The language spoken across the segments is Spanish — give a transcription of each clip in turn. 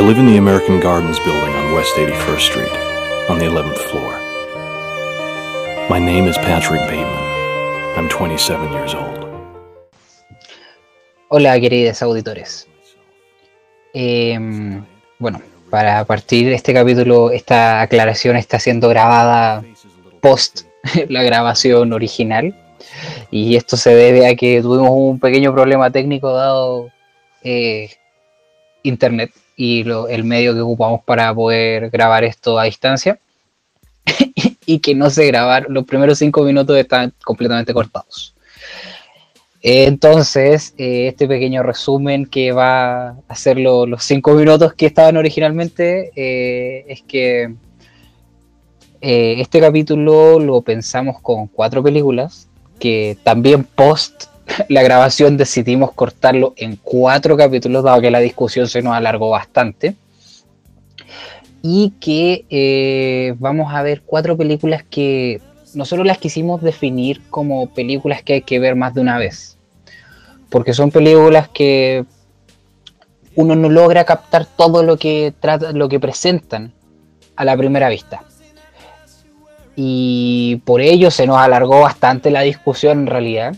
I live in the American Gardens building on West 81st Street, on the 11th floor. My name is Patrick Bateman. I'm 27 years old. Hola, queridos auditores. Em, bueno, para partir este capítulo, esta aclaración está siendo grabada post la grabación original. Y esto se debe a que tuvimos un pequeño problema técnico dado eh, internet y el medio que ocupamos para poder grabar esto a distancia. y que no se grabar, los primeros cinco minutos están completamente cortados. Entonces, eh, este pequeño resumen que va a hacer los cinco minutos que estaban originalmente eh, es que eh, este capítulo lo pensamos con cuatro películas, que también post la grabación decidimos cortarlo en cuatro capítulos, dado que la discusión se nos alargó bastante. Y que eh, vamos a ver cuatro películas que nosotros las quisimos definir como películas que hay que ver más de una vez. Porque son películas que uno no logra captar todo lo que, trata, lo que presentan a la primera vista y por ello se nos alargó bastante la discusión en realidad.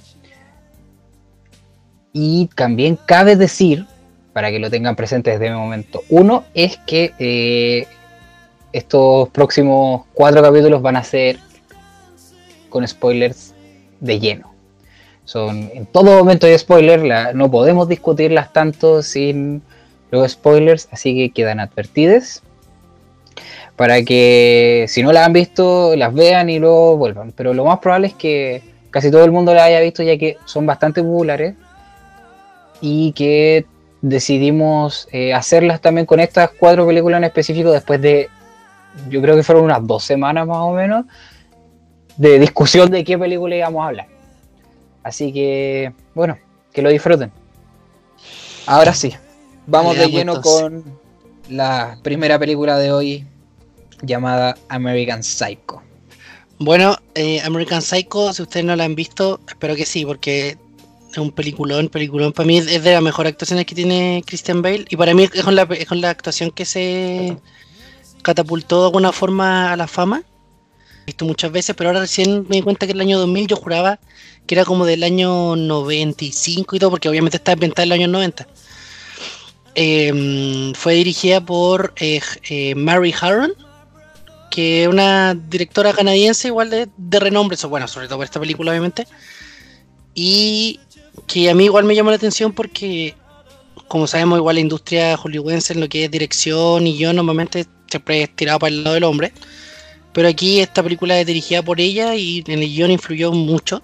Y también cabe decir, para que lo tengan presente desde el momento, uno es que eh, estos próximos cuatro capítulos van a ser con spoilers de lleno. Son en todo momento de spoilers, no podemos discutirlas tanto sin los spoilers, así que quedan advertidas para que si no la han visto, las vean y luego vuelvan. Pero lo más probable es que casi todo el mundo la haya visto ya que son bastante populares y que decidimos eh, hacerlas también con estas cuatro películas en específico después de, yo creo que fueron unas dos semanas más o menos, de discusión de qué película íbamos a hablar. Así que, bueno, que lo disfruten. Ahora sí, vamos de lleno con la primera película de hoy, llamada American Psycho. Bueno, eh, American Psycho, si ustedes no la han visto, espero que sí, porque es un peliculón, peliculón. Para mí es de las mejores actuaciones que tiene Christian Bale y para mí es con la, con la actuación que se catapultó de alguna forma a la fama. He visto muchas veces, pero ahora recién me di cuenta que el año 2000 yo juraba que era como del año 95 y todo, porque obviamente está inventada en los años 90. Em, fue dirigida por eh, eh, Mary Harron, que es una directora canadiense igual de, renombre, eso, bueno, sobre todo por esta película obviamente, y que a mí igual me llamó la atención porque, como sabemos, igual la industria hollywoodense en lo que es dirección y yo normalmente siempre he tirado para el lado del hombre, pero aquí esta película es dirigida por ella y en el guion influyó mucho.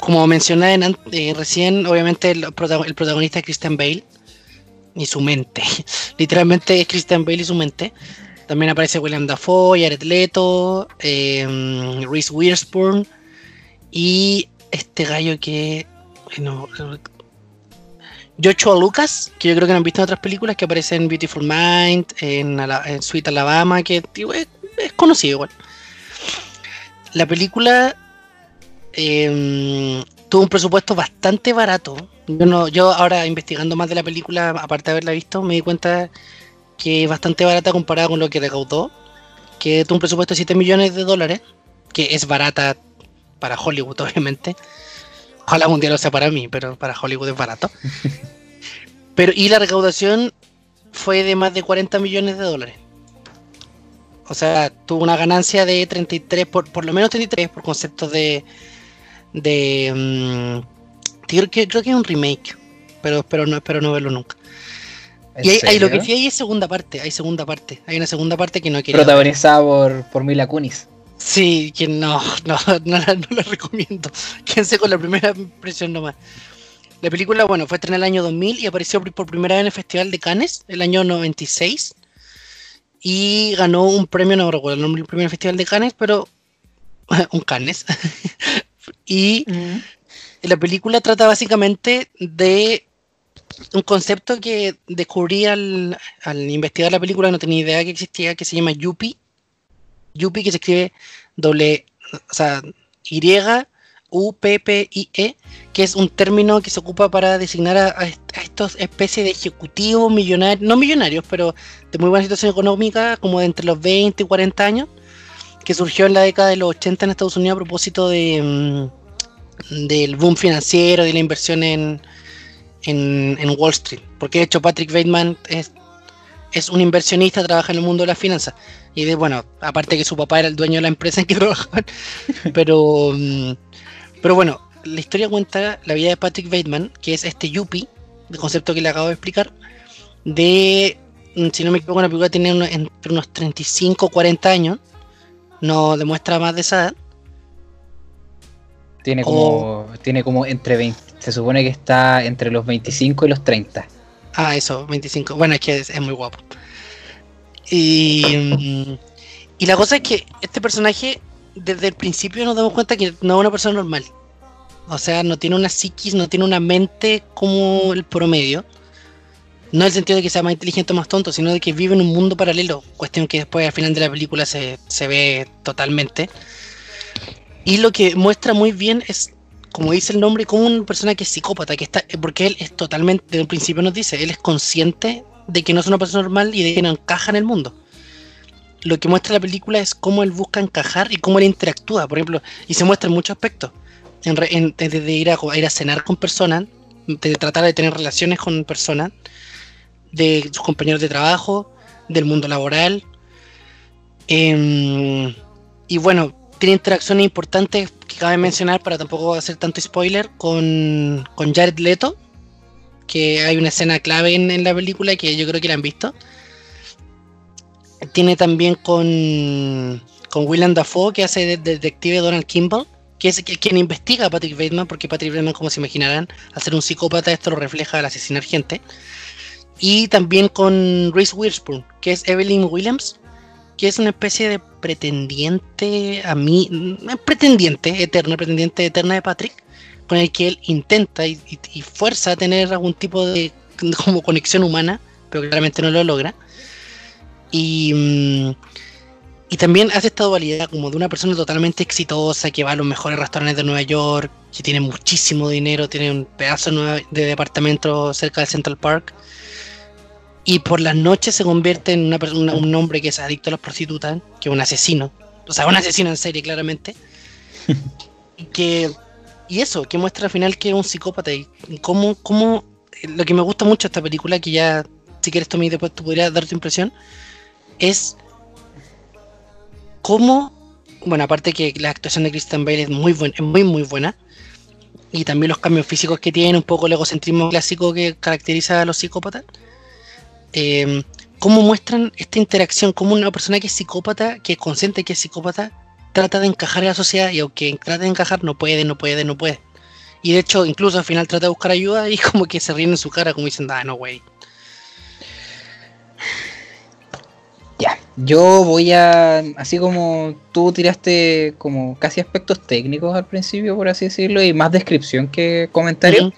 Como mencioné eh, recién, obviamente el, protagonista es Christian Bale y su mente. Literalmente es Christian Bale y su mente. También aparece William Dafoe, Jared Leto, eh, Reese Witherspoon y este gallo que. Bueno, Joshua Lucas, que yo creo que no han visto en otras películas, que aparece en Beautiful Mind, en, Sweet Alabama, que es, conocido igual. La película em, tuvo un presupuesto bastante barato. Yo, no, yo ahora investigando más de la película, aparte de haberla visto, me di cuenta que es bastante barata comparada con lo que recaudó, que tuvo un presupuesto de 7 millones de dólares, que es barata para Hollywood, obviamente. Ojalá un día lo sea para mí, pero para Hollywood es barato. Pero, y la recaudación fue de más de 40 millones de dólares. O sea, tuvo una ganancia de 33, por, por lo menos 33, por conceptos de. de mm, creo, que, creo que es un remake, pero espero no, espero no verlo nunca. Y hay, lo que sí hay es segunda parte, hay segunda parte, hay una segunda parte que no quiero. Protagonizada por, por Mila Kunis. Sí, que no, no, no, la, recomiendo. Quédense con la primera impresión nomás. La película, bueno, fue estrenada en el año 2000 y apareció por primera vez en el Festival de Cannes, el año 96. Y ganó un premio, no recuerdo el nombre del primer Festival de Cannes, pero un Cannes. y la película trata básicamente de un concepto que descubrí al, investigar la película, no tenía idea que existía, que se llama Yuppie. Yuppie que se escribe doble, o sea, Y, U, P, P, I, E, que es un término que se ocupa para designar a, estos especies de ejecutivos millonarios, no millonarios, pero de muy buena situación económica, como de entre los 20 y 40 años, que surgió en la década de los 80 en Estados Unidos a propósito de, mm, del boom financiero, de la inversión en, en, en Wall Street. Porque de hecho Patrick Bateman es, es un inversionista, trabaja en el mundo de las finanzas. Y de, bueno, aparte que su papá era el dueño de la empresa en que trabajaban. pero, mm, pero bueno, la historia cuenta la vida de Patrick Bateman, que es este Yuppie, el concepto que le acabo de explicar, de, mm, si no me equivoco, la película tiene unos, entre unos 35 o 40 años, no demuestra más de esa edad. Tiene como, tiene como entre 20, se supone que está entre los 25 y los 30. Ah, eso, 25. Bueno, es que es, es muy guapo. Y, mm, y la cosa es que este personaje, desde el principio nos damos cuenta que no es una persona normal. O sea, no tiene una psiquis, no tiene una mente como el promedio. No en el sentido de que sea más inteligente o más tonto, sino de que vive en un mundo paralelo. Cuestión que después al final de la película se, se ve totalmente. Y lo que muestra muy bien es, como dice el nombre, como una persona que es psicópata, que está, porque él es totalmente, desde principio nos dice, él es consciente de que no es una persona normal y de que no encaja en el mundo. Lo que muestra la película es cómo él busca encajar y cómo él interactúa, por ejemplo, y se muestra en muchos aspectos. En, desde ir a, a ir a cenar con personas, de tratar de tener relaciones con personas, de sus compañeros de trabajo, del mundo laboral. Em, y bueno, tiene interacciones importantes que cabe mencionar para tampoco hacer tanto spoiler con, con Jared Leto, que hay una escena clave en, la película que yo creo que la han visto. Tiene también con, con Willem Dafoe, que hace de, de detective Donald Kimball, que es quien investiga a Patrick Bateman, porque Patrick Bateman, como se imaginarán, al ser un psicópata, esto lo refleja al asesinar gente. Y también con Reese Witherspoon, que es Evelyn Williams, que es una especie de pretendiente a mí, mm, pretendiente eterna, pretendiente eterna de Patrick, con el que él intenta y, y- y fuerza tener algún tipo de como conexión humana, pero claramente no lo logra. Y, mm, y también hace esta dualidad como de una persona totalmente exitosa que va a los mejores restaurantes de Nueva York, que tiene muchísimo dinero, tiene un pedazo de departamento cerca de Central Park. Y por las noches se convierte en una persona, un hombre que es adicto a las prostitutas, que es un asesino. O sea, un asesino en serie, claramente. y que y eso, que muestra al final que es un psicópata y cómo, cómo lo que me gusta mucho de esta película, que ya si quieres Tommy después tú podrías dar tu impresión, es cómo, bueno, aparte que la actuación de Christian Bale es muy, buen, es muy, muy buena, y también los cambios físicos que tiene, un poco el egocentrismo clásico que caracteriza a los psicópatas, eh, cómo muestran esta interacción, como una persona que es psicópata, que es consciente que es psicópata, trata de encajar en la sociedad y aunque trata de encajar no puede, no puede, no puede. Y de hecho, incluso al final trata de buscar ayuda y como que se ríen en su cara, como diciendo, ah, no, güey. Ya, yo voy a, así como tú tiraste como casi aspectos técnicos al principio, por así decirlo, y más descripción que comentario,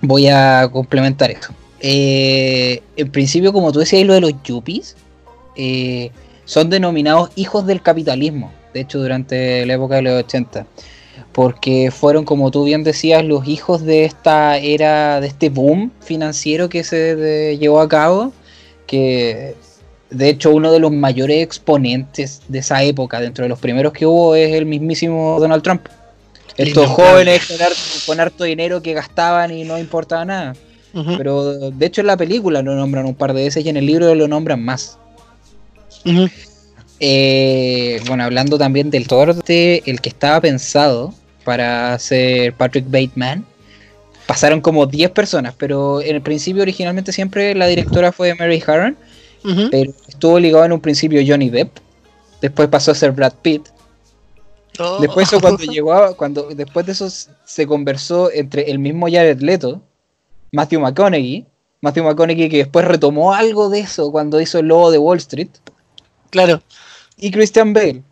voy a complementar eso. Eh, en principio, como tú decías, lo de los yuppies, eh, son denominados hijos del capitalismo, de hecho, durante la época de los 80. Porque fueron, como tú bien decías, los hijos de esta era, de este boom financiero que se de- llevó a cabo, que de hecho uno de los mayores exponentes de esa época, dentro de los primeros que hubo, es el mismísimo Donald Trump. Estos jóvenes con harto, con harto dinero que gastaban y no importaba nada. Pero de hecho en la película lo nombran un par de veces y en el libro lo nombran más. Eh, bueno, hablando también del torte, el que estaba pensado para ser Patrick Bateman, pasaron como 10 personas, pero en el principio originalmente siempre la directora fue Mary Harron, pero estuvo ligado en un principio Johnny Depp, después pasó a ser Brad Pitt, Oh. después eso cuando llegó a- cuando después de eso se conversó entre el mismo Jared Leto, Matthew McConaughey, Matthew McConaughey que después retomó algo de eso cuando hizo el lobo de Wall Street, Claro. y Christian Bale.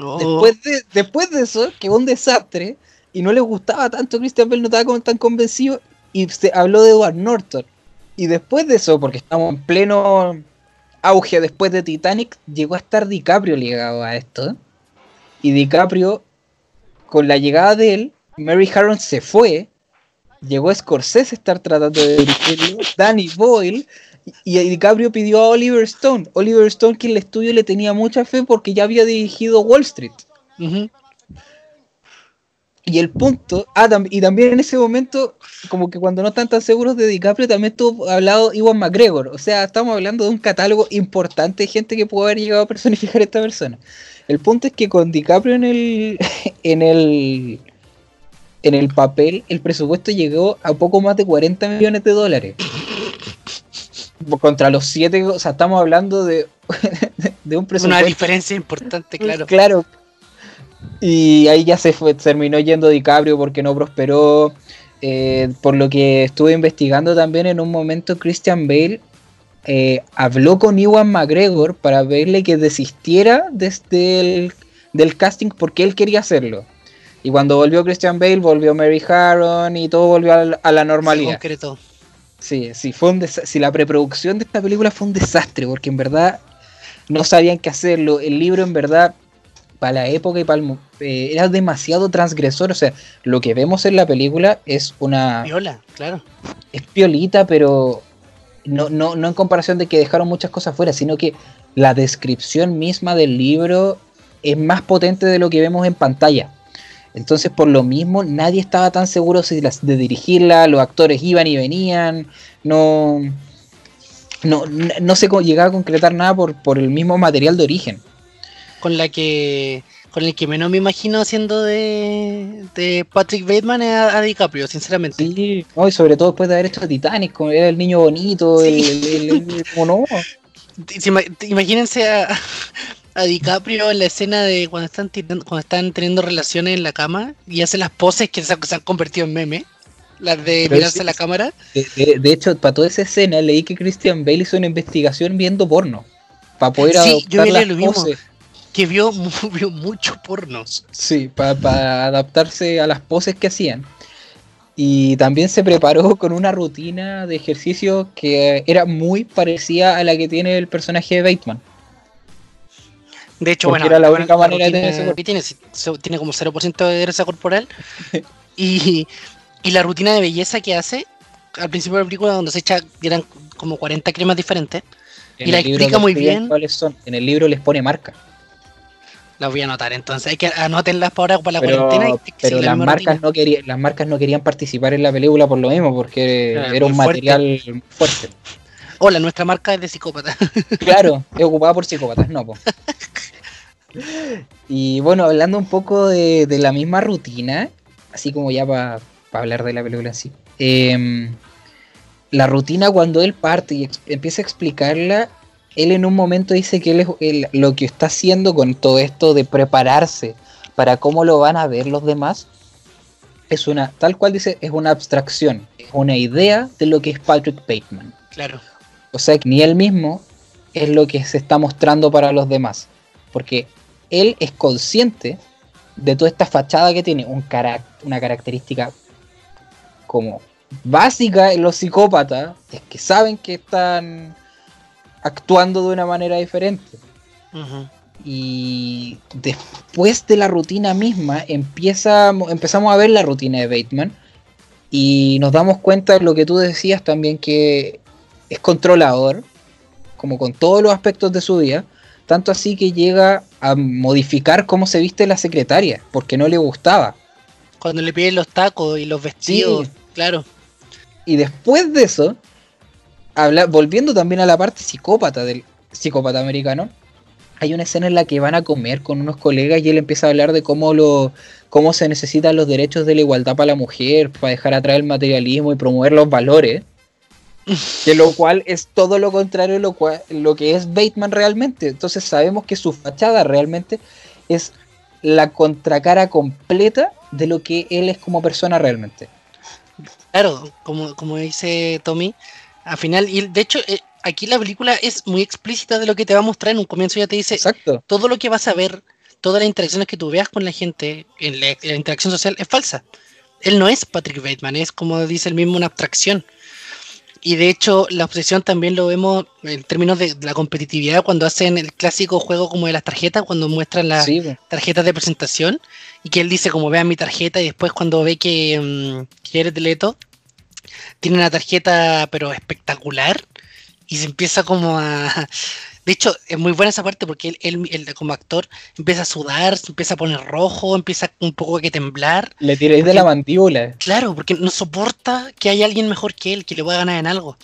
Oh. Después de, después de eso, que fue un desastre, y no les gustaba tanto Christian Bale, no estaba como tan convencido, y se habló de Edward Norton. Y después de eso, porque estamos en pleno auge después de Titanic, llegó a estar DiCaprio ligado a esto. Y DiCaprio, con la llegada de él, Mary Harron se fue, llegó Scorsese a estar tratando de dirigirlo, Danny Boyle, y, y DiCaprio pidió a Oliver Stone. Oliver Stone, que en el estudio le tenía mucha fe porque ya había dirigido Wall Street. Y el punto, ah, tam- y también en ese momento, como que cuando no están tan seguros de DiCaprio, también estuvo hablado Iwan McGregor. O sea, estamos hablando de un catálogo importante de gente que pudo haber llegado a personificar a esta persona. El punto es que con DiCaprio en el, en el, en el papel, el presupuesto llegó a poco más de 40 millones de dólares. Contra los 7, o sea, estamos hablando de, de un Una presupuesto. diferencia importante, claro. Claro. Y ahí ya se fue, terminó yendo DiCaprio porque no prosperó. Eh, por lo que estuve investigando también en un momento, Christian Bale eh, habló con Iwan McGregor para verle que desistiera desde el, del casting porque él quería hacerlo. Y cuando volvió Christian Bale, volvió Mary Harron y todo volvió a la, a la Se normalidad. concretó. Sí, sí, fue un si la preproducción de esta película fue un desastre, porque en verdad no sabían qué hacerlo. El libro, en verdad, para la época y para el eh, era demasiado transgresor. O sea, lo que vemos en la película es una. Viola, claro. es piolita, pero no, no, no en comparación de que dejaron muchas cosas fuera, sino que la descripción misma del libro es más potente de lo que vemos en pantalla. Entonces, por lo mismo, nadie estaba tan seguro si las- de dirigirla, los actores iban y venían, no, no, no se llegaba a concretar nada por, por el mismo material de origen. Con la que. Con el que menos me imagino haciendo de, de Patrick Bateman es a, a DiCaprio, sinceramente. Sí, no, y sobre todo después de haber hecho Titanic, como era el niño bonito, el, Sí. el- Imagínense a, a DiCaprio en la escena de cuando están tirando- cuando están teniendo relaciones en la cama y hace las poses que se, se han convertido en meme. Las de Pero mirarse a la cámara. De, de- de hecho, para toda esa escena leí que Christian Bale hizo una investigación viendo porno. Para poder Sí, yo adaptar leí las lo mismo. poses. Que vio, vio mucho porno. Sí, para adaptarse a las poses que hacían. Y también se preparó con una rutina de ejercicio que era muy parecida a la que tiene el personaje de Bateman. De hecho, Porque bueno, era la única manera de rutina tener ese cuerpo. que tiene, tiene como 0% de grasa corporal. y, y la rutina de belleza que hace al principio de la película, donde se echa, eran como 40 cremas diferentes. En Y la explica muy bien. cuáles son. En el libro les pone marca. Las voy a anotar, entonces hay que anotenlas para ahora para la Pero, cuarentena. y pero las marcas rutina. no querían, las marcas no querían participar en la película por lo mismo, porque era un fuerte. material fuerte. Hola, nuestra marca es de psicópata. Claro, es ocupada por psicópatas, no, po. Y bueno, hablando un poco de, de la misma rutina, así como ya para hablar de la película en sí. em, la rutina cuando él parte y empieza a explicarla, él en un momento dice que él, es- él lo que está haciendo con todo esto de prepararse para cómo lo van a ver los demás, es una, tal cual dice, es una abstracción, es una idea de lo que es Patrick Bateman. Claro. O sea, que ni él mismo es lo que se está mostrando para los demás. Porque él es consciente de toda esta fachada que tiene, un carac- una característica como básica en los psicópatas, es que saben que están actuando de una manera diferente. Y después de la rutina misma, empieza, empezamos a ver la rutina de Bateman. Y nos damos cuenta de lo que tú decías también, que es controlador, como con todos los aspectos de su vida. Tanto así que llega a modificar cómo se viste la secretaria, porque no le gustaba. Cuando le piden los tacos y los vestidos, Sí. claro. Y después de eso, habla, volviendo también a la parte psicópata del psicópata americano, hay una escena en la que van a comer con unos colegas y él empieza a hablar de cómo lo cómo se necesitan los derechos de la igualdad para la mujer, para dejar atrás el materialismo y promover los valores. Que lo cual es todo lo contrario a lo, cual, lo que es Bateman realmente. Entonces sabemos que su fachada realmente es la contracara completa de lo que él es como persona realmente. Claro, como, como dice Tommy, al final, y de hecho, eh, aquí la película es muy explícita de lo que te va a mostrar. En un comienzo ya te dice Exacto. todo lo que vas a ver, todas las interacciones que tú veas con la gente, en la, la interacción social es falsa. Él no es Patrick Bateman, es como dice el mismo una abstracción. Y de hecho, la obsesión también lo vemos en términos de, la competitividad cuando hacen el clásico juego como de las tarjetas, cuando muestran las Sí, tarjetas de presentación y que él dice como vean mi tarjeta y después cuando ve que, mm, que eres Leto, tiene una tarjeta pero espectacular y se empieza como a... De hecho, es muy buena esa parte porque él, él, como actor empieza a sudar, se empieza a poner rojo, empieza un poco a que temblar. Le tiráis de la mandíbula. Claro, porque no soporta que haya alguien mejor que él, que le pueda ganar en algo.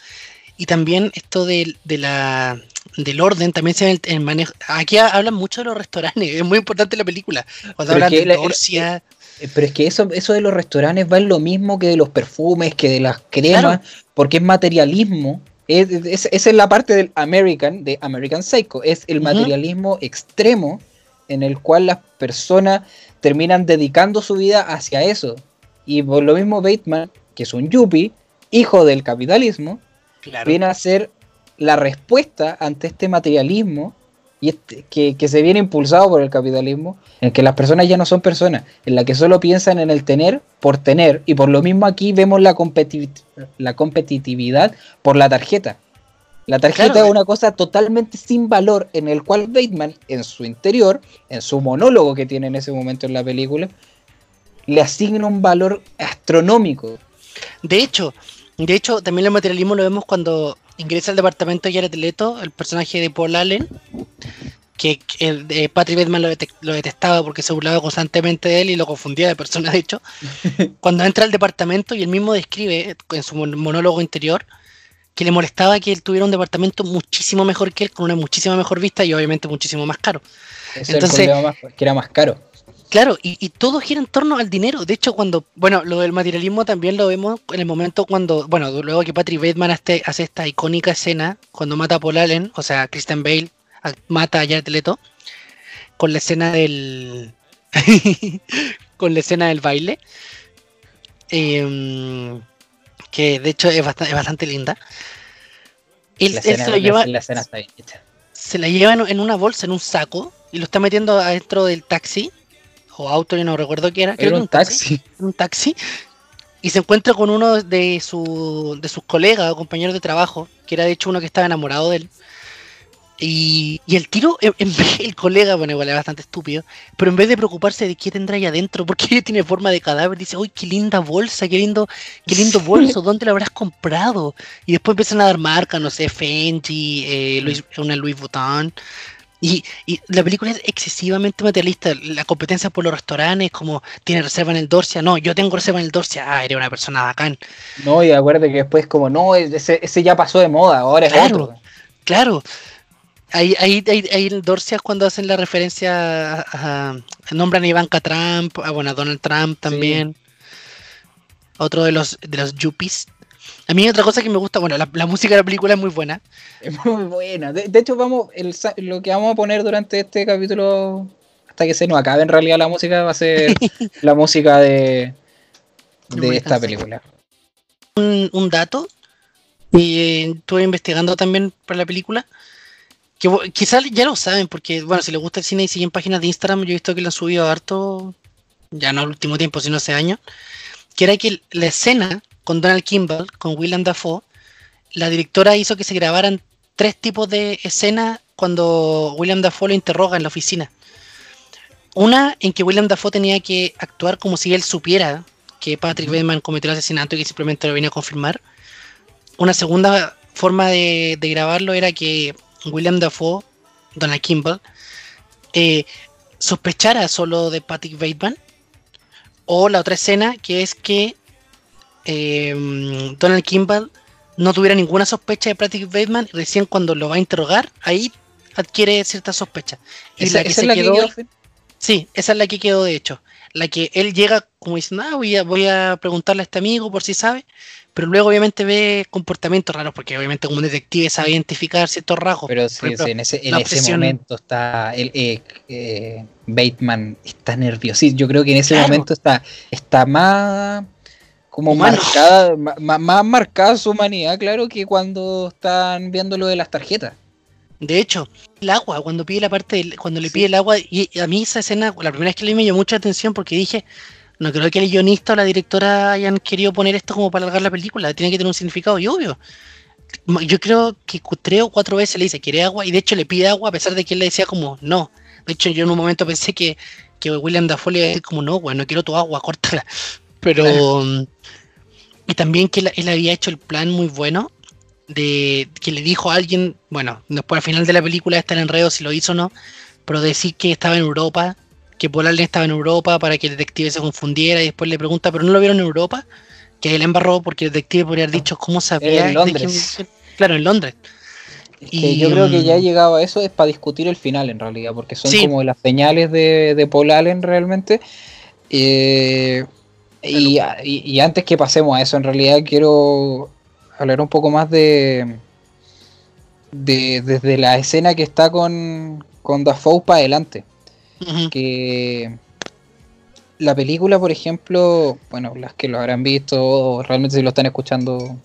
Y también esto de, de la, del orden también se ve en el manejo. Aquí hablan mucho de los restaurantes, es muy importante la película. Cuando hablan de Dorcia. Eh, pero es que eso, eso de los restaurantes va en lo mismo que de los perfumes, que de las cremas, porque es materialismo. Esa es la parte del American, de American Psycho. Es el materialismo extremo en el cual las personas terminan dedicando su vida hacia eso. Y por lo mismo Bateman, que es un yuppie, hijo del capitalismo, viene a ser la respuesta ante este materialismo y este, que, se viene impulsado por el capitalismo, en que las personas ya no son personas, en la que solo piensan en el tener por tener, y por lo mismo aquí vemos la, la competitividad por la tarjeta. La tarjeta es una cosa totalmente sin valor, en el cual Bateman, en su interior, en su monólogo que tiene en ese momento en la película, le asigna un valor astronómico. De hecho, de hecho, también el materialismo lo vemos cuando ingresa al departamento de Jared Leto, el personaje de Paul Allen, que, el de Patrick Bateman lo, detestaba porque se burlaba constantemente de él y lo confundía de persona, de hecho. Cuando entra al departamento y él mismo describe en su monólogo interior que le molestaba que él tuviera un departamento muchísimo mejor que él, con una muchísima mejor vista y obviamente muchísimo más caro. Entonces, que era más caro. Claro, y, todo gira en torno al dinero. De hecho, cuando, bueno, lo del materialismo también lo vemos en el momento cuando, bueno, luego que Patrick Bateman hace, esta icónica escena cuando mata a Paul Allen, o sea, Christian Bale mata a Jared Leto, con la escena del, con la escena del baile, em, que de hecho es bastante, bastante linda. Él, se la lleva, se la lleva en una bolsa, en un saco, y lo está metiendo adentro del taxi o auto, yo no recuerdo qué era. Era un, taxi. Un taxi. Y se encuentra con uno de, su, de sus colegas o compañeros de trabajo, que era de hecho uno que estaba enamorado de él. Y, el tiro, en, vez el colega, bueno, igual es bastante estúpido, pero en vez de preocuparse de qué tendrá ahí adentro, porque tiene forma de cadáver, dice, uy, qué linda bolsa, qué lindo, qué lindo bolso, ¿dónde lo habrás comprado? Y después empiezan a dar marcas, no sé, Fendi, eh, una Louis Vuitton, y, la película es excesivamente materialista. La competencia por los restaurantes, como tiene reserva en el Dorsia. No, yo tengo reserva en el Dorsia. Ah, eres una persona bacán. No, y acuérdate que después, como no, ese, ya pasó de moda, ahora es claro, otro. Claro. Ahí, ahí, ahí, ahí el Dorsia es cuando hacen la referencia a, nombran a Ivanka Trump, a, bueno, a Donald Trump también. Otro de los de los yuppies. A mí otra cosa que me gusta, bueno, la, música de la película es muy buena. Es muy buena. De, hecho, vamos, lo que vamos a poner durante este capítulo, hasta que se nos acabe en realidad la música, va a ser la música de, de esta película. Un, dato, y eh, estuve investigando también para la película, que quizás ya lo saben, porque, bueno, si les gusta el cine y siguen páginas de Instagram, yo he visto que lo han subido harto, ya no al último tiempo, sino hace años, que era que la escena con Donald Kimball, con William Dafoe, la directora hizo que se grabaran tres tipos de escenas cuando William Dafoe lo interroga en la oficina. Una en que William Dafoe tenía que actuar como si él supiera que Patrick Bateman cometió el asesinato y que simplemente lo venía a confirmar. Una segunda forma de, grabarlo era que William Dafoe, Donald Kimball, eh, sospechara solo de Patrick Bateman. O la otra escena que es que eh, Donald Kimball no tuviera ninguna sospecha de Patrick Bateman y recién cuando lo va a interrogar, ahí adquiere cierta sospecha. Y la que se quedó, Sí, esa es la que quedó de hecho. La que él llega como diciendo, ah, voy a, voy a preguntarle a este amigo por si sabe, pero luego obviamente ve comportamientos raros, porque obviamente como un detective sabe identificar ciertos rasgos. Pero sí, en ese, momento está el eh, eh, Bateman está nervioso. Yo creo que en ese momento está, está más como marcada, más, marcada su humanidad, claro, que cuando están viendo lo de las tarjetas. De hecho, el agua, cuando pide la parte, cuando le pide el agua, y a mí esa escena, la primera vez que leí me llamó mucha atención porque dije, no creo que el guionista o la directora hayan querido poner esto como para alargar la película, tiene que tener un significado y obvio. Yo creo que tres o cuatro veces le dice, ¿quiere agua? Y de hecho le pide agua a pesar de que él le decía como, no. De hecho, yo en un momento pensé que, que William Dafoe le iba a decir como, no, güey, no quiero tu agua, córtala. Pero... Y también que él, él había hecho el plan muy bueno de que le dijo a alguien, bueno, después al final de la película está el enredo si lo hizo o no, pero decir que estaba en Europa, que Paul Allen estaba en Europa para que el detective se confundiera y después le pregunta, ¿pero no lo vieron en Europa? Que él embarró porque el detective podría haber dicho cómo sabía. En Londres. quién- claro, en Londres. Que yo creo que ya he llegado a eso es para discutir el final en realidad, porque son Sí. como las señales de, de Paul Allen realmente. Eh, y, y- y antes que pasemos a eso, en realidad quiero hablar un poco más de, de desde la escena que está con, con Dafoe para adelante. Que la película, por ejemplo, bueno, las que lo habrán visto, o realmente si lo están escuchando,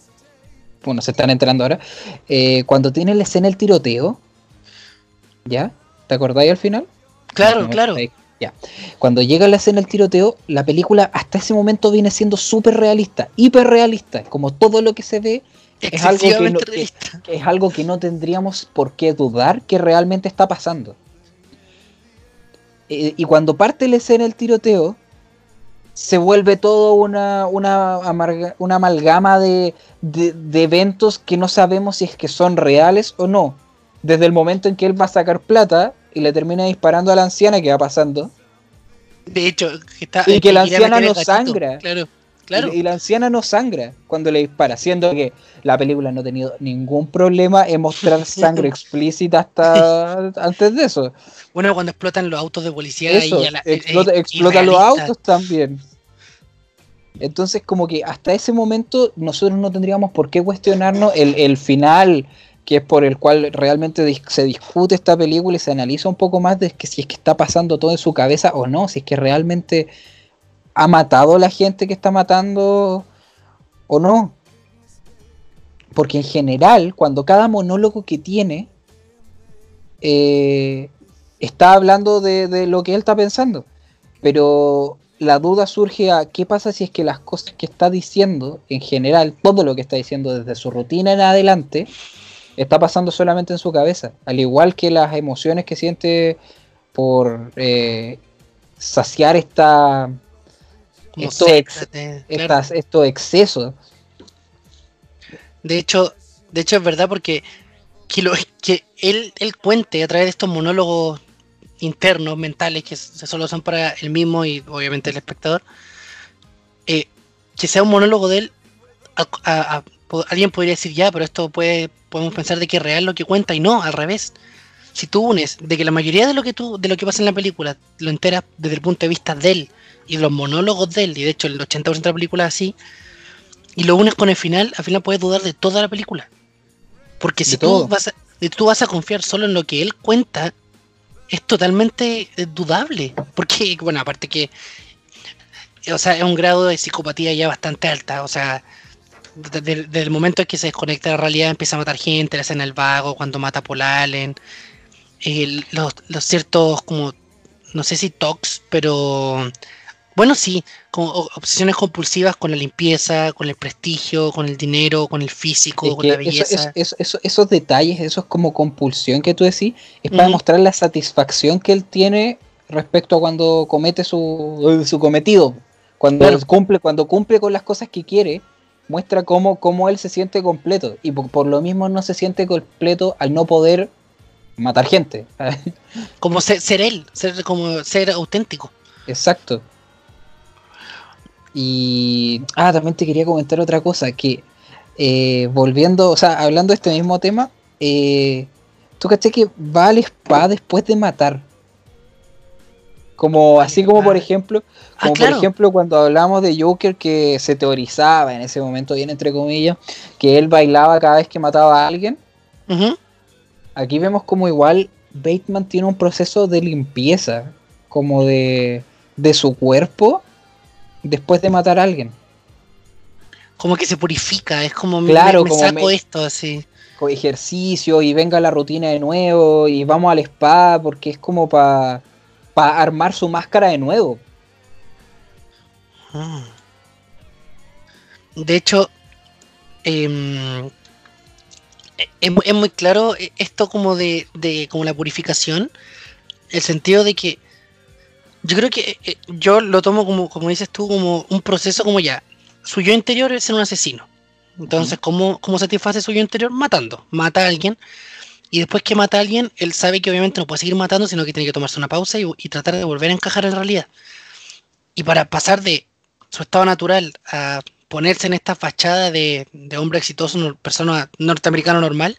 bueno, se están enterando ahora, eh, cuando tiene la escena el tiroteo, ¿ya? ¿Te acordáis al final? Claro, No, claro. Ya. Cuando llega la escena el tiroteo, la película hasta ese momento viene siendo súper realista, hiper realista, como todo lo que se ve es algo que no- que- realista. que es algo que no tendríamos por qué dudar que realmente está pasando. Eh, y cuando parte la escena del tiroteo, se vuelve todo una, una, amarga- una amalgama de, de- de eventos que no sabemos si es que son reales o no. Desde el momento en que él va a sacar plata y le termina disparando a la anciana que va pasando. De hecho, que está, Y que la anciana no gatito. sangra. Claro, claro. Y, y la anciana no sangra cuando le dispara, siendo que la película no ha tenido ningún problema en mostrar sangre explícita hasta antes de eso. Bueno, cuando explotan los autos de policía Eso, y ya la- eh, explota, eh, explota los irrealista. autos también. Entonces, como que hasta ese momento nosotros no tendríamos por qué cuestionarnos el, el final, que es por el cual realmente se discute esta película y se analiza un poco más de que si es que está pasando todo en su cabeza o no, si es que realmente ha matado a la gente que está matando o no. Porque en general, cuando cada monólogo que tiene eh, está hablando de, de lo que él está pensando, pero la duda surge a qué pasa si es que las cosas que está diciendo, en general, todo lo que está diciendo desde su rutina en adelante, está pasando solamente en su cabeza, al igual que las emociones que siente por eh, saciar esta, Como esto ex- claro. estos excesos. De hecho, de hecho es verdad porque que, lo, que él, él cuente a través de estos monólogos internos, mentales, que solo son para él mismo y obviamente el espectador, eh, que sea un monólogo de él, a- a- a- po- alguien podría decir ya, pero esto puede, podemos pensar de que es real lo que cuenta y no, al revés. Si tú unes de que la mayoría de lo que tú, de lo que pasa en la película, lo enteras desde el punto de vista de él y de los monólogos de él, y de hecho el 80% de la película es así, y lo unes con el final, al final puedes dudar de toda la película. Porque si tú vas, a, si tú vas a confiar solo en lo que él cuenta, es totalmente eh, dudable. Porque, bueno, aparte que, o sea, es un grado de psicopatía ya bastante alta. O sea, desde, desde el momento en que se desconecta de la realidad, empieza a matar gente, la escena del vago, cuando mata a Paul Allen, el- los, los ciertos, como, no sé si tox, pero bueno, sí, como obsesiones compulsivas con la limpieza, con el prestigio, con el dinero, con el físico, Es con la eso- belleza. eso- eso- eso- esos detalles, esos como compulsión que tú decís, es para Ujú. demostrar la satisfacción que él tiene respecto a cuando comete su, su cometido. Cuando Claro. cumple, cuando cumple con las cosas que quiere, muestra cómo, cómo él se siente completo. Y por, por lo mismo no se siente completo al no poder matar gente. Como ser, ser él, ser como ser auténtico. Exacto. Y. Ah, también te quería comentar otra cosa, que eh, volviendo, o sea, hablando de este mismo tema, eh, tú caché que va al spa después de matar. Como, así como por ejemplo, Ah, como claro. por ejemplo cuando hablamos de Joker que se teorizaba en ese momento, bien entre comillas, que él bailaba cada vez que mataba a alguien. Aquí vemos como igual Bateman tiene un proceso de limpieza, como de, de su cuerpo después de matar a alguien. Como que se purifica, es como me- Claro, me, como saco me- esto así. Con ejercicio y venga la rutina de nuevo y vamos al spa porque es como para armar su máscara de nuevo. Mm. De hecho, em, es, mu- es muy claro eh, esto como de, de como la purificación, el sentido de que yo creo que eh, yo lo tomo como, como dices tú, como un proceso como ya. su yo interior es ser un asesino. Entonces, ¿cómo, ¿cómo satisface su yo interior? Matando. Mata a alguien. Y después que mata a alguien, él sabe que obviamente no puede seguir matando, sino que tiene que tomarse una pausa y, y tratar de volver a encajar en realidad. Y para pasar de su estado natural a ponerse en esta fachada de, de hombre exitoso, no- persona norteamericano normal,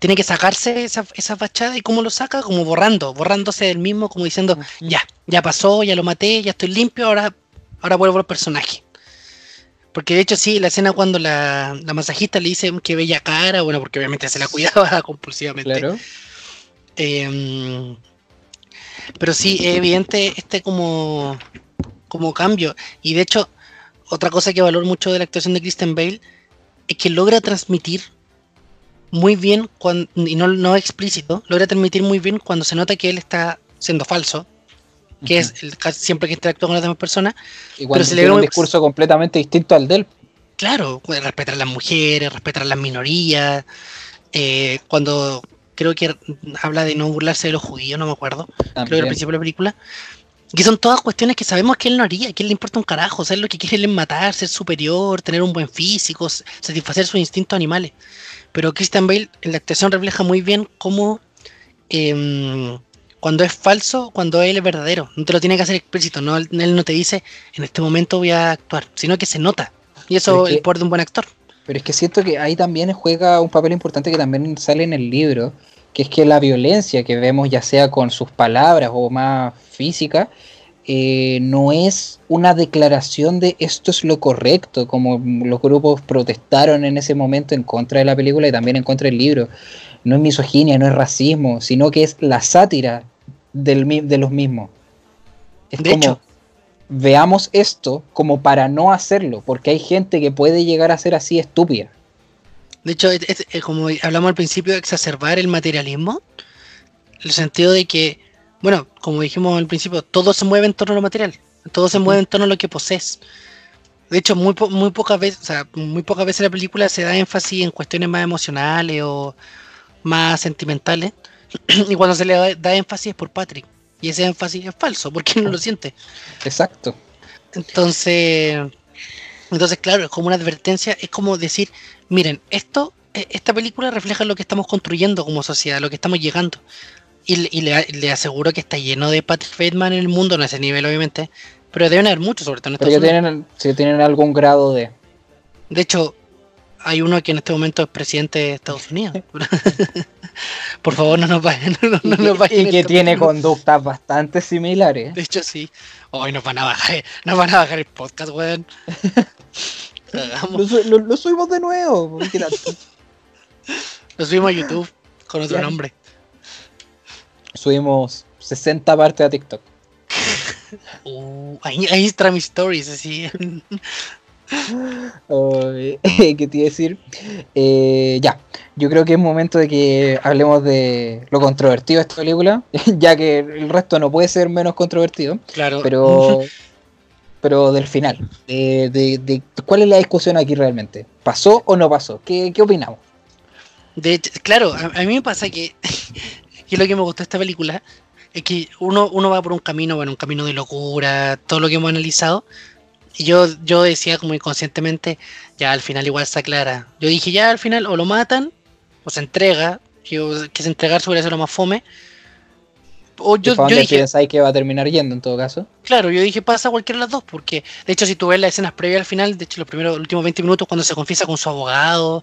tiene que sacarse esa, esa fachada y cómo lo saca, como borrando, borrándose del mismo, como diciendo, ya, ya pasó, ya lo maté, ya estoy limpio, ahora, ahora vuelvo al personaje. Porque de hecho sí, la escena cuando la, la masajista le dice que bella cara, bueno, porque obviamente se la cuidaba compulsivamente. Claro. Eh, pero sí, es evidente este como, como cambio. Y de hecho, otra cosa que valoro mucho de la actuación de Kristen Bale es que logra transmitir muy bien, cuan- y no, no explícito, logra transmitir muy bien cuando se nota que él está siendo falso, que es el, casi siempre que interactúa con las demás personas. Y cuando se le tiene un discurso completamente distinto al de él. Claro, pues, respetar a las mujeres, respetar a las minorías. eh, cuando creo que habla de no burlarse de los judíos, no me acuerdo. creo que al principio de la película. Que son todas cuestiones que sabemos que él no haría, que él le importa un carajo, ser lo que quiere él es matar, ser superior, tener un buen físico, satisfacer sus instintos animales. Pero Christian Bale en la actuación refleja muy bien cómo em, cuando es falso, cuando él es verdadero. No te lo tiene que hacer explícito, no, él no te dice en este momento voy a actuar, sino que se nota. Y eso es es el que- poder de un buen actor. Pero es que siento que ahí también juega un papel importante que también sale en el libro, que es que la violencia que vemos, ya sea con sus palabras o más física, eh, no es una declaración de esto es lo correcto, como los grupos protestaron en ese momento en contra de la película y también en contra del libro. No es misoginia, no es racismo, sino que es la sátira del, de los mismos. Es De como, hecho. veamos esto como para no hacerlo, porque hay gente que puede llegar a ser así estúpida. De hecho, es- es- es como hablamos al principio exacerbar el materialismo, el sentido de que, bueno, como dijimos al principio, todo se mueve en torno a lo material, todo se mueve en torno a lo que posees. De hecho, muy, po- muy pocas veces, o sea, muy pocas veces en la película se da énfasis en cuestiones más emocionales o más sentimentales, y cuando se le da, da énfasis es por Patrick, y ese énfasis es falso, porque él no lo siente. Exacto. Entonces, entonces claro, es como una advertencia, es como decir, miren, esto, e- esta película refleja lo que estamos construyendo como sociedad, lo que estamos llegando. Y, le- y le, le aseguro que está lleno de Patrick Bateman en el mundo, no a ese nivel obviamente, pero deben haber muchos, sobre todo en Pero Estados Unidos. tienen, si tienen algún grado de... De hecho, hay uno que en este momento es presidente de Estados Unidos. Por favor, no nos vayan. No, nos que- vayan y que tiene película. conductas bastante similares. De hecho, sí. Hoy nos van a bajar, nos van a bajar el podcast, weón. Lo, su- lo- lo subimos de nuevo. Lo subimos a YouTube con otro Ya. nombre. Subimos 60 partes a TikTok. Uh, está mis stories, así. ¿Qué te iba a decir? Eh, ya, yo creo que es momento de que hablemos de lo controvertido de esta película, ya que el resto no puede ser menos controvertido, Claro. pero, pero del final. De, de- de- ¿Cuál es la discusión aquí realmente? ¿Pasó o no pasó? ¿Qué, qué opinamos? De hecho, claro, a, a mí me pasa que, que lo que me gustó de esta película es que uno, uno va por un camino, bueno, un camino de locura, todo lo que hemos analizado. Y yo, yo decía como inconscientemente, ya al final igual está clara. Yo dije, ya al final o lo matan o se entrega, yo, que se entregar hubiera sido lo más fome. O yo, ¿Para yo dije, pensáis que va a terminar yendo en todo caso? Claro, yo dije pasa cualquiera de las dos, porque de hecho si tú ves las escenas previas al final, de hecho los primeros, los últimos 20 minutos cuando se confiesa con su abogado,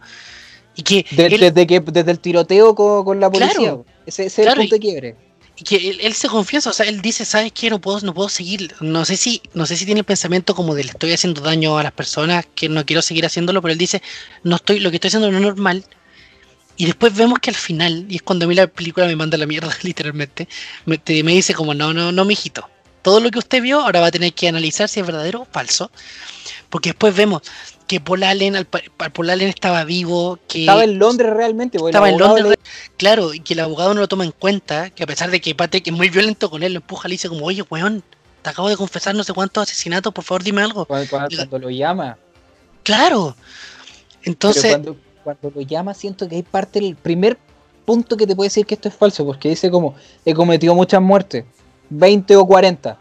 y que, De- él, desde, que, desde el tiroteo con, con la policía. Claro. Ese, ese es el punto de quiebre. Que él, se confiesa, o sea, él dice, ¿sabes qué? No puedo, no puedo seguir, no sé si, no sé si tiene el pensamiento como de le estoy haciendo daño a las personas, que no quiero seguir haciéndolo, pero él dice, no estoy, lo que estoy haciendo no es normal. Y después vemos que al final, y es cuando a mí la película me manda la mierda, literalmente, me, me dice como, no, no, no, mijito. Todo lo que usted vio ahora va a tener que analizar si es verdadero o falso. Porque después vemos que Paul Allen, al, pa- Paul Allen estaba vivo, que Estaba en Londres realmente. el estaba en Londres, le- claro, y que el abogado no lo toma en cuenta, que a pesar de que Patrick es muy violento con él, lo empuja, le dice como, oye, weón, te acabo de confesar no sé cuántos asesinatos, por favor dime algo. cuando, cuando- cuando lo llama. Claro. Entonces, cuando, cuando lo llama siento que hay parte del primer punto que te puede decir que esto es falso, porque dice como, he cometido muchas muertes, 20 o 40.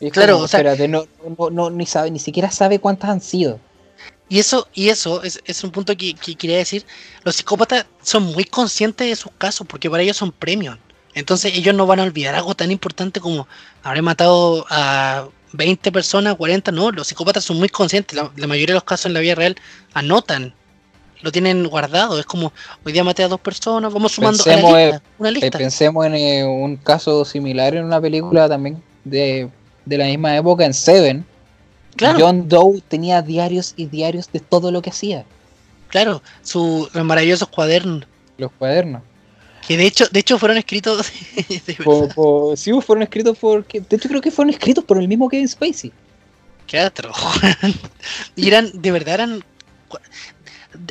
Y Claro, como, o sea- espérate, no, no, no, ni sabe, ni siquiera sabe cuántas han sido. Y eso, y eso es, es un punto que, que quería decir. Los psicópatas son muy conscientes de sus casos porque para ellos son premios. Entonces ellos no van a olvidar algo tan importante como habré matado a 20 personas, 40. No, los psicópatas son muy conscientes. La, la mayoría de los casos en la vida real anotan. Lo tienen guardado. Es como, hoy día maté a dos personas, vamos sumando a la lista, una Eh, lista. pensemos en eh, un caso similar en una película también de, de la misma época, en Seven. Claro, John Doe tenía diarios y diarios de todo lo que hacía, claro. Sus los maravillosos cuadernos. los cuadernos. Que de hecho, de hecho fueron escritos de Po- po- sí, fueron escritos por. De hecho, creo que fueron escritos por el mismo Kevin Spacey. Qué atro. y eran, de verdad eran.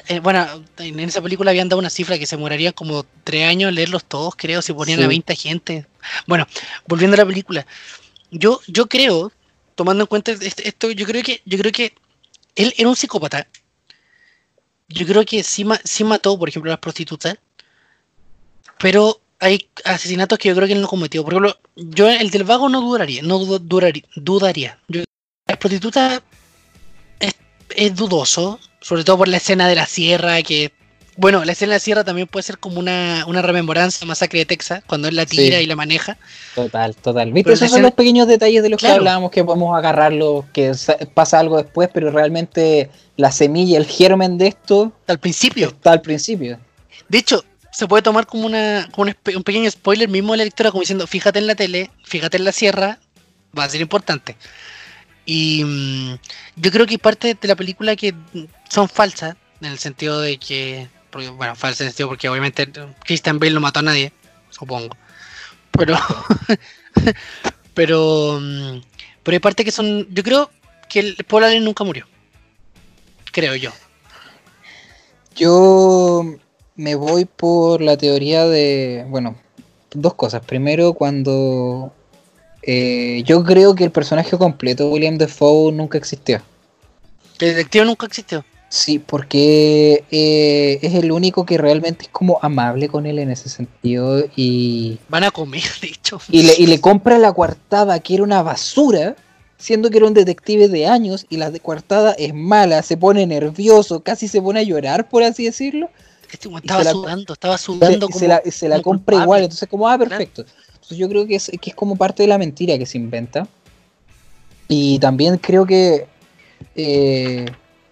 eh, bueno, en esa película habían dado una cifra que se demorarían como tres años leerlos todos, creo, si ponían Sí. a 20 gente. Bueno, volviendo a la película. Yo, yo creo, tomando en cuenta esto, yo creo que, yo creo que él era un psicópata. Yo creo que sí, sí mató, por ejemplo, a las prostitutas. Pero hay asesinatos que yo creo que él no cometió. Por ejemplo, yo el del vago no dudaría, no du- duraría, dudaría. Yo las prostitutas es dudoso, sobre todo por la escena de la sierra, que, bueno, la escena de la sierra también puede ser como una, una rememoranza, masacre de Texas, cuando él la tira Sí. y la maneja. Total, total. ¿Viste? Pero Esos son escena- los pequeños detalles de los Claro. que hablábamos que podemos agarrarlos, que sa- pasa algo después, pero realmente la semilla, el germen de esto Al principio. está al principio. De hecho, se puede tomar como, una, como un, pequeño spoiler mismo de la lectura, como diciendo, fíjate en la tele, fíjate en la sierra, va a ser importante. Y mm, yo creo que hay partes de la película que son falsas, en el sentido de que, porque, bueno, el sentido porque obviamente Christian Bale no mató a nadie, supongo. Pero, pero, mm, pero hay partes que son, yo creo que el Paul Allen nunca murió. Creo yo. Yo me voy por la teoría de, bueno, dos cosas. Primero, cuando eh, yo creo que el personaje completo de William Defoe nunca existió. El detective nunca existió. Sí, porque eh, es el único que realmente es como amable con él en ese sentido y, Van a comer, de hecho. y, le, y le compra la coartada que era una basura, siendo que era un detective de años y la de coartada es mala, se pone nervioso, casi se pone a llorar, por así decirlo. Este estaba se la- sudando, estaba se, sudando se como. la, se la compra culpable. igual, entonces como, ah, perfecto. Entonces yo creo que es, que es como parte de la mentira que se inventa. Y también creo que eh,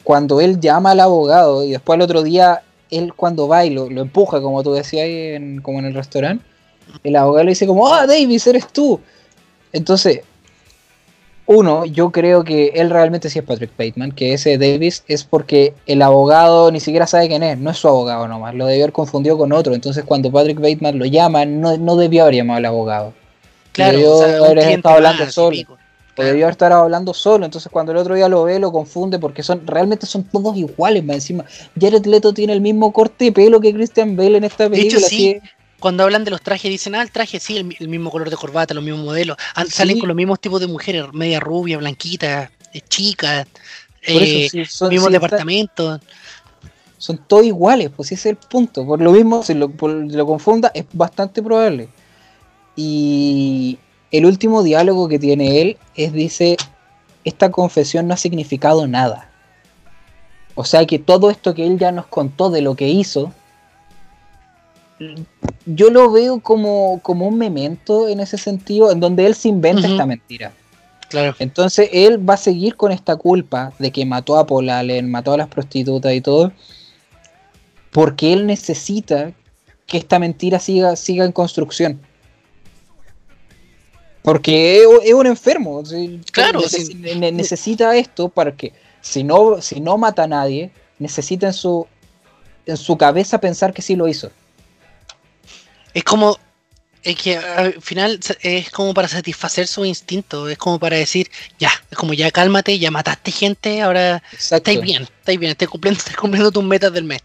cuando él llama al abogado y después al otro día, él cuando va y lo, lo empuja, como tú decías, ahí en, como en el restaurante, el abogado le dice como, ah, Davis, eres tú. Entonces, uno, yo creo que él realmente sí es Patrick Bateman, que ese Davis es porque el abogado ni siquiera sabe quién es, no es su abogado nomás, lo debió haber confundido con otro. Entonces, cuando Patrick Bateman lo llama, no, no debió haber llamado al abogado. Claro, debió o sea, haber estado hablando solo. O Claro. debió estar hablando solo, entonces cuando el otro día lo ve lo confunde porque son realmente son todos iguales, más encima. Jared Leto tiene el mismo corte de pelo que Christian Bale en esta De hecho, película, sí. que- Cuando hablan de los trajes, dicen, ah, el traje sí, el, mi- el mismo color de corbata, los mismos modelos. Ah, Sí. Salen con los mismos tipos de mujeres, media rubia, blanquita, eh, chica, eh, sí, son, mismos departamentos. son todos iguales, pues ese es el punto. Por lo mismo, si lo, por- lo confunda, es bastante probable. Y el último diálogo que tiene él es, dice, esta confesión no ha significado nada. O sea que todo esto que él ya nos contó de lo que hizo, yo lo veo como, como un memento en ese sentido, en donde él se inventa esta mentira. Claro. Entonces él va a seguir con esta culpa de que mató a Paul Allen, mató a las prostitutas y todo, porque él necesita que esta mentira siga, siga en construcción. Porque es, es un enfermo. Claro, Neces- sí. ne- necesita esto para que si no, si no mata a nadie, necesita en su, en su cabeza pensar que sí lo hizo. Es como. Es que al final es como para satisfacer su instinto. Es como para decir, ya, es como ya cálmate, ya mataste gente, ahora Exacto. estáis bien, estáis bien, estáis cumpliendo, estáis cumpliendo tus metas del mes.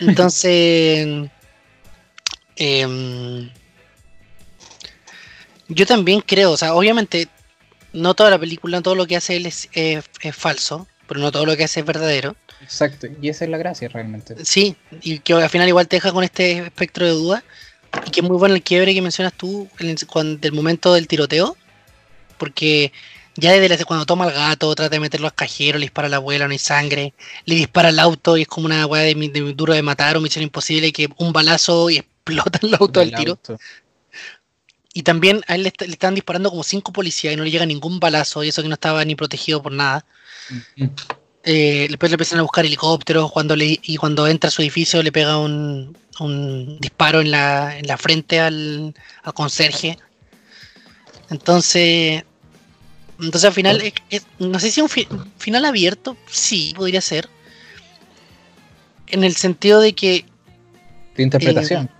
Entonces, em, yo también creo, o sea, obviamente, no toda la película, todo lo que hace él es, es- es falso, pero no todo lo que hace es verdadero. Exacto. Y esa es la gracia realmente. Sí, y que al final igual te deja con este espectro de duda. Y que es muy bueno el quiebre que mencionas tú el- cuando, del momento del tiroteo. porque ya desde la- cuando toma al gato, trata de meterlo al cajero, le dispara a la abuela, no hay sangre, le dispara al auto y es como una weá de, de duro de matar o misión imposible que un balazo y explota el auto del tiro. auto. Y también a él le, est- le están disparando como cinco policías y no le llega ningún balazo y eso que no estaba ni protegido por nada. Eh, después le empiezan a buscar helicópteros cuando le, y cuando entra a su edificio le pega un, un disparo en la, en la frente al, al conserje. Entonces, entonces al final, es- es- no sé si un fi- final abierto, sí, podría ser. En el sentido de que, Tu interpretación.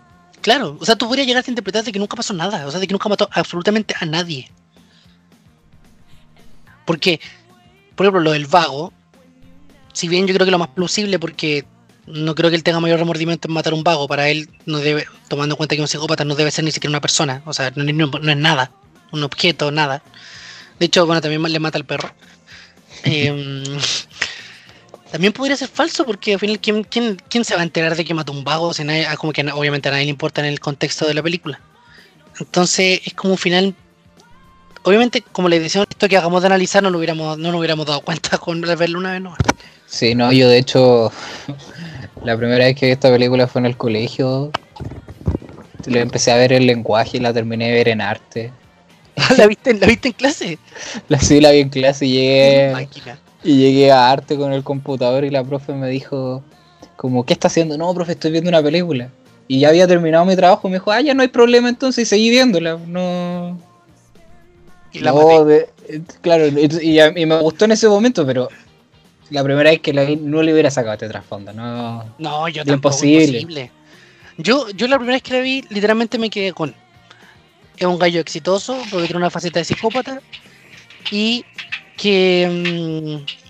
Claro, o sea, tú podrías llegar a interpretar de que nunca pasó nada, o sea, de que nunca mató absolutamente a nadie. Porque, por ejemplo, lo del vago, si bien yo creo que lo más plausible, porque no creo que él tenga mayor remordimiento en matar a un vago, para él no debe, tomando en cuenta que un psicópata no debe ser ni siquiera una persona, o sea, no, no- no es nada, un objeto, nada. De hecho, bueno, también le mata al perro. Em, también podría ser falso, porque al final, ¿quién, quién, quién se va a enterar de que mató un vago? Si nadie- ah, como que obviamente a nadie le importa en el contexto de la película. Entonces, es como un final. Obviamente, como le decíamos, esto que hagamos de analizar no lo hubiéramos, no nos hubiéramos dado cuenta con verlo una vez no. Sí, no, yo de hecho, la primera vez que vi esta película fue en el colegio. Le empecé a ver el lenguaje y la terminé de ver en arte. ¿La viste, ¿La viste en clase? La sí la vi en clase y llegué, Máquina. Y llegué a arte con el computador y la profe me dijo, como, ¿qué está haciendo? No, profe, estoy viendo una película. Y ya había terminado mi trabajo me dijo, ah, ya no hay problema entonces y seguí viéndola. No, Y la No, de- eh, claro, y, y a- y me gustó en ese momento, pero la primera vez que la vi no le hubiera sacado este trasfondo, no. No, yo tampoco. imposible. Imposible. Yo, yo la primera vez que la vi, literalmente me quedé con. Es un gallo exitoso, porque tiene una faceta de psicópata. Y que. mm,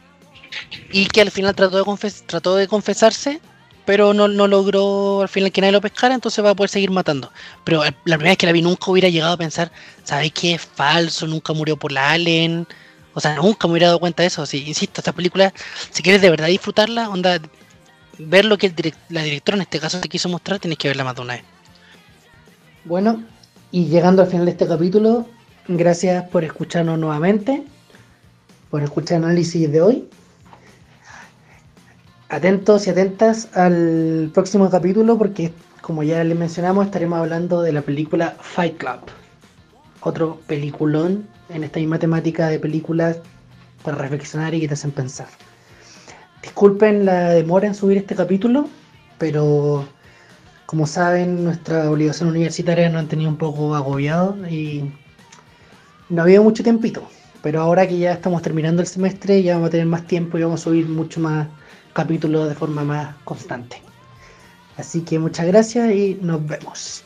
y que al final trató de, trató de confesarse, pero no, no logró al final que nadie lo pescara, entonces va a poder seguir matando. Pero eh, la primera vez que la vi nunca hubiera llegado a pensar, ¿sabes qué? Es falso, nunca murió por la Allen. O sea, nunca me hubiera dado cuenta de eso. Sí, insisto, esta película, si quieres de verdad disfrutarla, onda, ver lo que la directora en este caso te quiso mostrar, tienes que verla más de una vez. Bueno, y llegando al final de este capítulo, gracias por escucharnos nuevamente, por escuchar el análisis de hoy. Atentos y atentas al próximo capítulo porque, como ya les mencionamos, estaremos hablando de la película Fight Club. Otro peliculón en esta misma temática de películas para reflexionar y que te hacen pensar. Disculpen la demora en subir este capítulo, pero como saben, nuestra obligación universitaria nos han tenido un poco agobiados y no había mucho tiempito. Pero ahora que ya estamos terminando el semestre, ya vamos a tener más tiempo y vamos a subir mucho más capítulos de forma más constante. Así que muchas gracias y nos vemos.